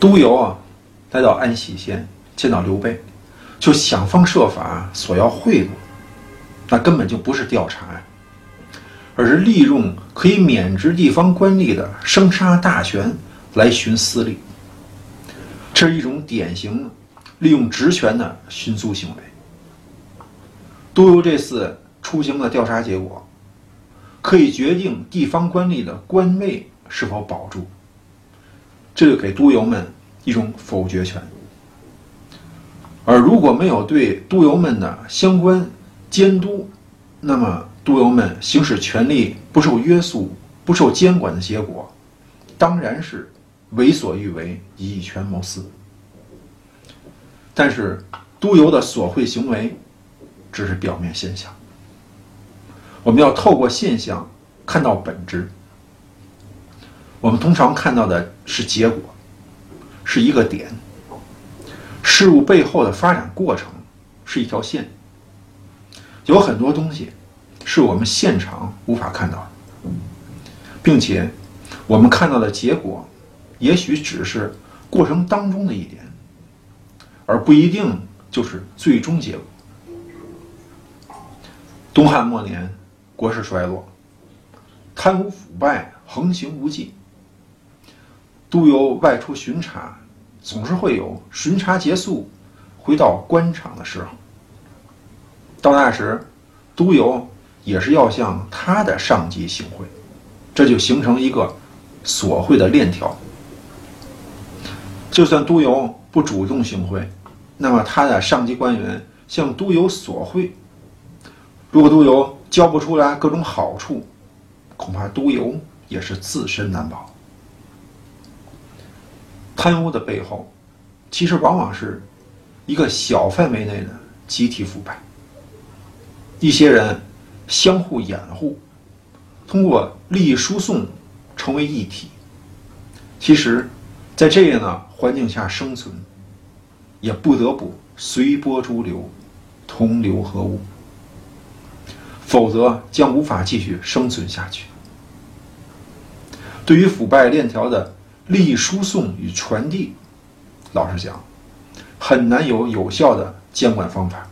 督邮啊，来到安喜县见到刘备，就想方设法索要贿赂，那根本就不是调查呀，而是利用可以免职地方官吏的生杀大权来寻私利。这是一种典型利用职权的寻租行为。督邮这次出行的调查结果，可以决定地方官吏的官位是否保住。这就给督邮们一种否决权，而如果没有对督邮们的相关监督，那么督邮们行使权力不受约束、不受监管的结果，当然是为所欲为、以权谋私。但是，督邮的索贿行为只是表面现象，我们要透过现象看到本质。我们通常看到的是结果，是一个点。事物背后的发展过程是一条线。有很多东西是我们现场无法看到的，并且我们看到的结果，也许只是过程当中的一点，而不一定就是最终结果。东汉末年，国势衰落，贪污腐败横行无忌。督邮外出巡查，总是会有巡查结束回到官场的时候。到那时，督邮也是要向他的上级行贿，这就形成一个索贿的链条。就算督邮不主动行贿，那么他的上级官员向督邮索贿，如果督邮交不出来各种好处，恐怕督邮也是自身难保。贪污的背后，其实往往是一个小范围内的集体腐败。一些人相互掩护，通过利益输送成为一体。其实，在这样的环境下生存，也不得不随波逐流，同流合污，否则将无法继续生存下去。对于腐败链条的。利益输送与传递，老实讲，很难有有效的监管方法。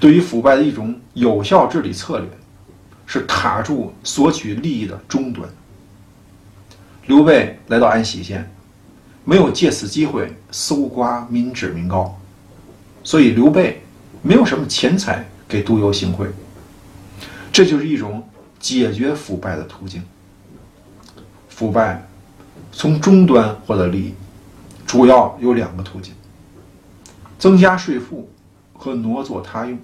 对于腐败的一种有效治理策略，是卡住索取利益的终端。刘备来到安喜县，没有借此机会搜刮民脂民膏，所以刘备没有什么钱财给督邮行贿。这就是一种解决腐败的途径。腐败从终端获得利益，主要有两个途径：增加税负和挪作他用。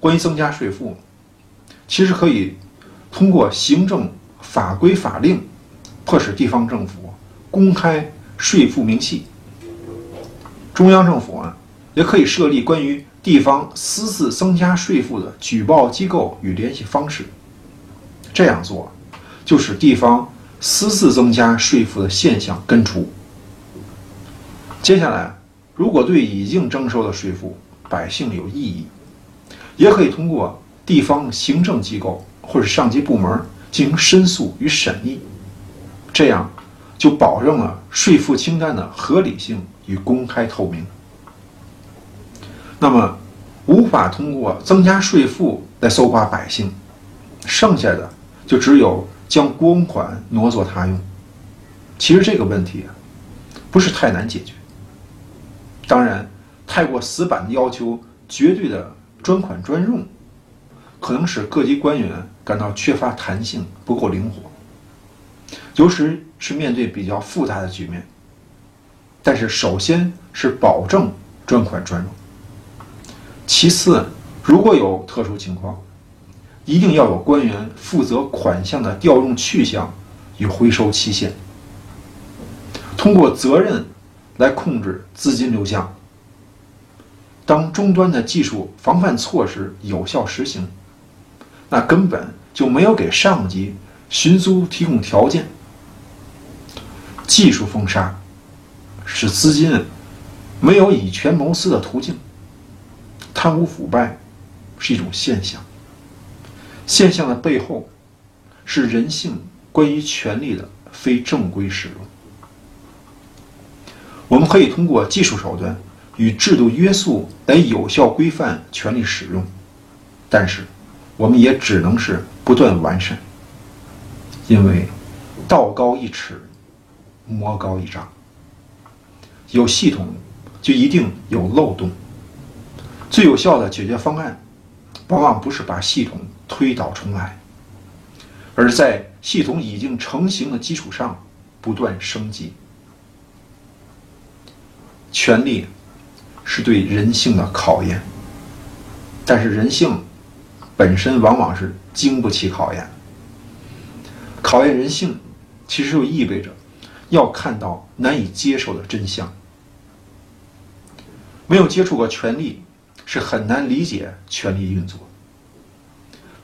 关于增加税负，其实可以通过行政法规法令，迫使地方政府公开税负明细。中央政府啊，也可以设立关于地方私自增加税负的举报机构与联系方式。这样做。就使地方私自增加税负的现象根除。接下来，如果对已经征收的税负百姓有异议，也可以通过地方行政机构或者上级部门进行申诉与审议，这样就保证了税负清单的合理性与公开透明。那么，无法通过增加税负来搜刮百姓，剩下的就只有。将公款挪作他用，其实这个问题啊，不是太难解决。当然，太过死板的要求绝对的专款专用，可能使各级官员感到缺乏弹性，不够灵活。尤其是面对比较复杂的局面。但是，首先是保证专款专用。其次，如果有特殊情况。一定要有官员负责款项的调用去向与回收期限，通过责任来控制资金流向。当终端的技术防范措施有效实行，那根本就没有给上级寻租提供条件。技术封杀，使资金没有以权谋私的途径，贪污腐败是一种现象。现象的背后，是人性关于权力的非正规使用。我们可以通过技术手段与制度约束来有效规范权力使用，但是我们也只能是不断完善，因为道高一尺，魔高一丈。有系统就一定有漏洞。最有效的解决方案，往往不是把系统推倒重来，而在系统已经成型的基础上不断升级。权力是对人性的考验，但是人性本身往往是经不起考验。考验人性，其实就意味着要看到难以接受的真相。没有接触过权力，是很难理解权力运作。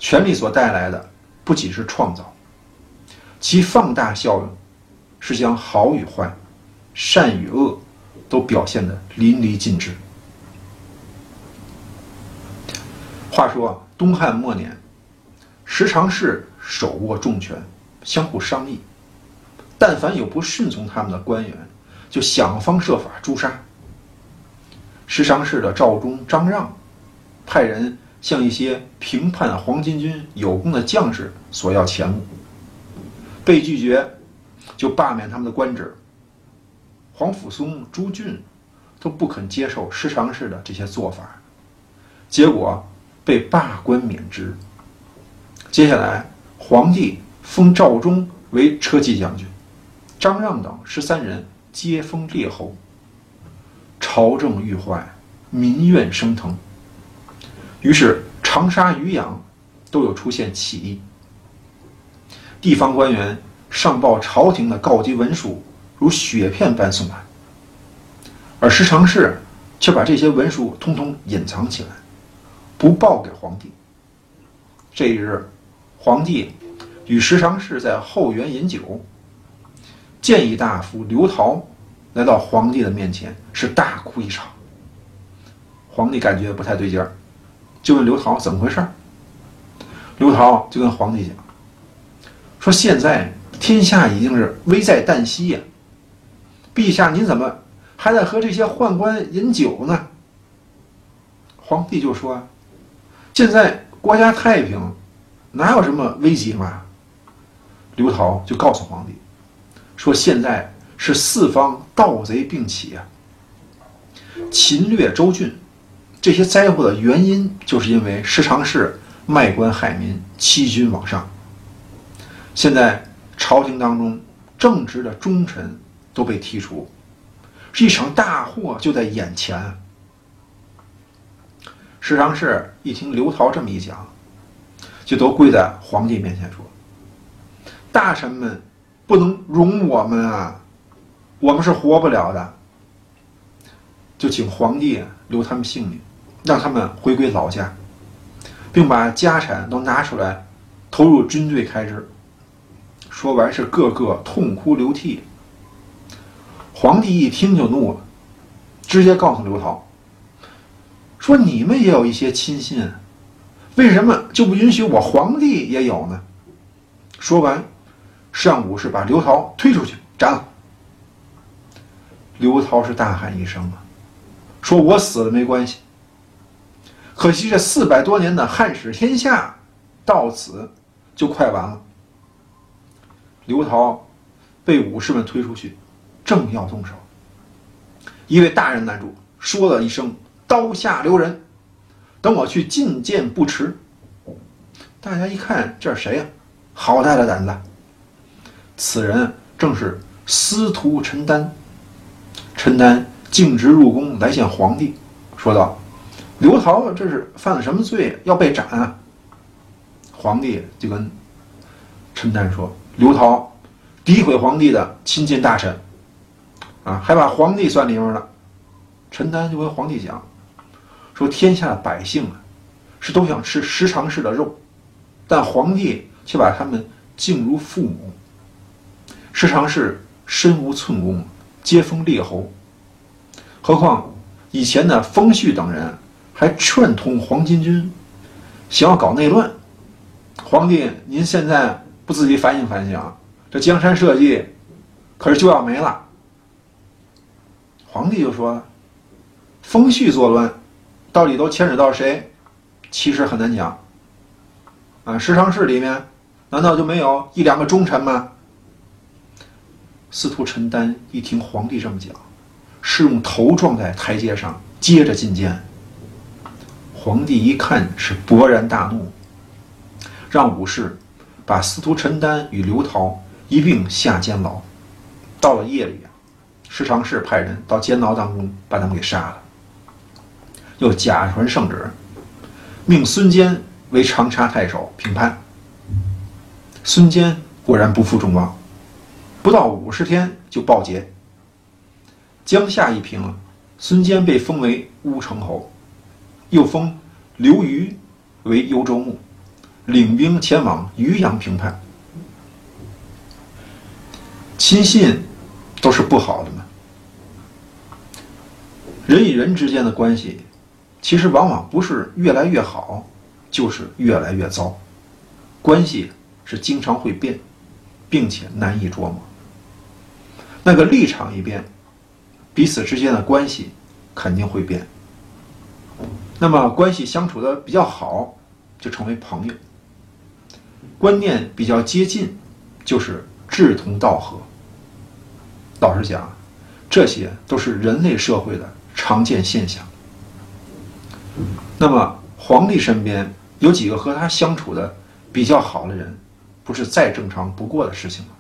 权力所带来的不仅是创造，其放大效应是将好与坏、善与恶都表现得淋漓尽致。话说东汉末年，十常侍手握重权，相互商议，但凡有不顺从他们的官员，就想方设法诛杀。十常侍的赵忠、张让，派人向一些平叛黄巾军有功的将士索要钱物，被拒绝，就罢免他们的官职。黄甫松、朱俊都不肯接受十常侍的这些做法，结果被罢官免职。接下来，皇帝封赵忠为车骑将军，张让等十三人皆封列侯。朝政愈坏，民怨升腾，于是长沙、渔阳都有出现起义。地方官员上报朝廷的告急文书如雪片般送来，而十常侍却把这些文书通通隐藏起来，不报给皇帝。这一日，皇帝与十常侍在后园饮酒，谏议大夫刘陶。来到皇帝的面前，是大哭一场。皇帝感觉不太对劲儿，就问刘陶怎么回事。刘陶就跟皇帝讲，说现在天下已经是危在旦夕呀，陛下您怎么还在和这些宦官饮酒呢？皇帝就说，现在国家太平，哪有什么危机嘛？刘陶就告诉皇帝，说现在。是四方盗贼并起啊！侵略州郡，这些灾祸的原因，就是因为时常是卖官害民、欺君罔上。现在朝廷当中正直的忠臣都被剔除，是一场大祸就在眼前。时常是一听刘陶这么一讲，就都跪在皇帝面前说：“大臣们不能容我们啊！”我们是活不了的，就请皇帝留他们性命，让他们回归老家，并把家产都拿出来投入军队开支。说完是个个痛哭流涕。皇帝一听就怒了，直接告诉刘陶说：“你们也有一些亲信，为什么就不允许我皇帝也有呢？”说完，上武是把刘陶推出去斩了。刘涛是大喊一声啊，说我死了没关系。可惜这四百多年的汉室天下，到此就快完了。刘涛被武士们推出去，正要动手，一位大人拦住，说了一声：“刀下留人，等我去觐见不迟。”大家一看，这是谁呀？好大的胆子！此人正是司徒陈丹。陈丹径直入宫来见皇帝，说道：“刘陶这是犯了什么罪，要被斩啊？”皇帝就跟陈丹说：“刘陶诋毁皇帝的亲近大臣，啊，还把皇帝算里面了。”陈丹就跟皇帝讲说：“天下的百姓啊，是都想吃十常侍的肉，但皇帝却把他们敬如父母。十常侍身无寸功。”接封列侯，何况以前的封旭等人还串通黄巾军，想要搞内乱。皇帝，您现在不自己反省反省，这江山社稷可是就要没了。皇帝就说了：“风序作乱，到底都牵扯到谁？其实很难讲。啊，十常侍里面难道就没有一两个忠臣吗？”司徒陈丹一听皇帝这么讲，是用头撞在台阶上，接着进谏。皇帝一看是勃然大怒，让武士把司徒陈丹与刘陶一并下监牢。到了夜里啊，时常侍派人到监牢当中把他们给杀了。又假传圣旨，命孙坚为长沙太守平叛。孙坚果然不负众望，不到五十天就报捷。江夏一平，孙坚被封为乌程侯。又封刘虞为幽州牧，领兵前往渔阳平叛。亲信都是不好的嘛，人与人之间的关系，其实往往不是越来越好，就是越来越糟。关系是经常会变，并且难以琢磨。那个立场一变，彼此之间的关系肯定会变。那么关系相处的比较好，就成为朋友；观念比较接近，就是志同道合。老实讲，这些都是人类社会的常见现象。那么皇帝身边有几个和他相处的比较好的人，不是再正常不过的事情吗？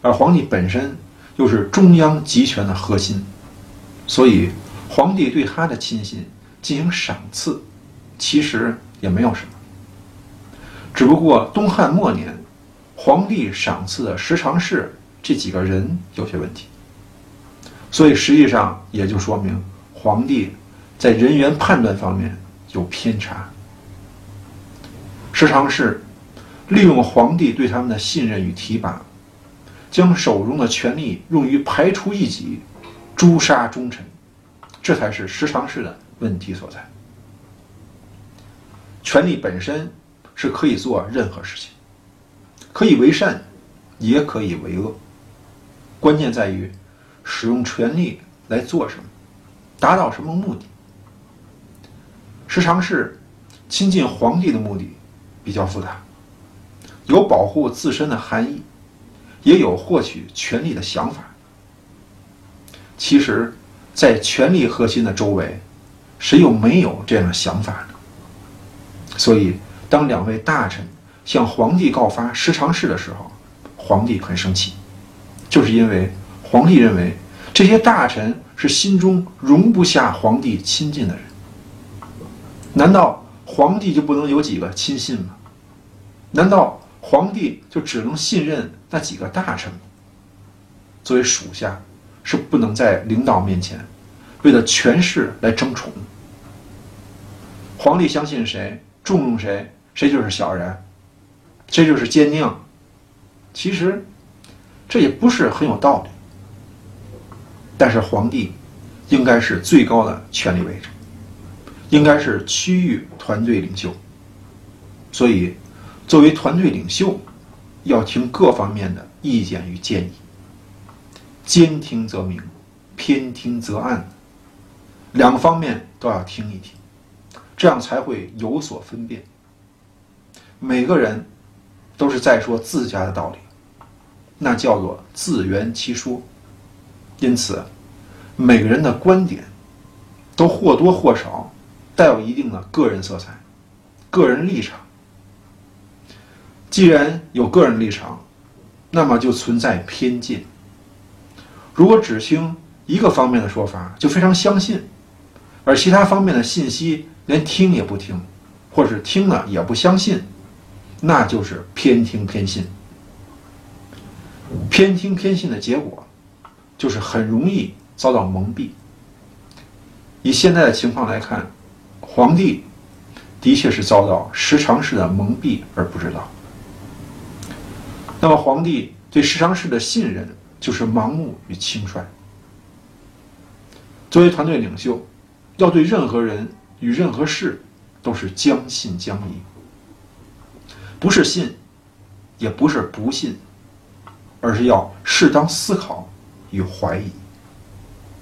而皇帝本身又是中央集权的核心，所以皇帝对他的亲信。进行赏赐，其实也没有什么，只不过东汉末年，皇帝赏赐的十常侍这几个人有些问题，所以实际上也就说明皇帝在人员判断方面有偏差。十常侍利用皇帝对他们的信任与提拔，将手中的权力用于排除异己、诛杀忠臣，这才是十常侍的。问题所在，权力本身是可以做任何事情，可以为善，也可以为恶，关键在于使用权力来做什么，达到什么目的。时常是亲近皇帝的目的比较复杂，有保护自身的含义，也有获取权力的想法。其实，在权力核心的周围。谁又没有这样的想法呢？所以，当两位大臣向皇帝告发十常侍的时候，皇帝很生气，就是因为皇帝认为这些大臣是心中容不下皇帝亲近的人。难道皇帝就不能有几个亲信吗？难道皇帝就只能信任那几个大臣吗？作为属下，是不能在领导面前。为了权势来争宠，皇帝相信谁，重用谁，谁就是小人，这就是奸佞。其实，这也不是很有道理。但是皇帝应该是最高的权力位置，应该是区域团队领袖。所以，作为团队领袖，要听各方面的意见与建议，兼听则明，偏听则暗。两个方面都要听一听，这样才会有所分辨。每个人都是在说自家的道理，那叫做自圆其说。因此，每个人的观点都或多或少带有一定的个人色彩、个人立场。既然有个人立场，那么就存在偏见。如果只听一个方面的说法，就非常相信。而其他方面的信息连听也不听，或是听了也不相信，那就是偏听偏信。偏听偏信的结果，就是很容易遭到蒙蔽。以现在的情况来看，皇帝的确是遭到时常侍的蒙蔽而不知道。那么，皇帝对时常侍的信任就是盲目与轻率。作为团队领袖。要对任何人与任何事都是将信将疑，不是信，也不是不信，而是要适当思考与怀疑。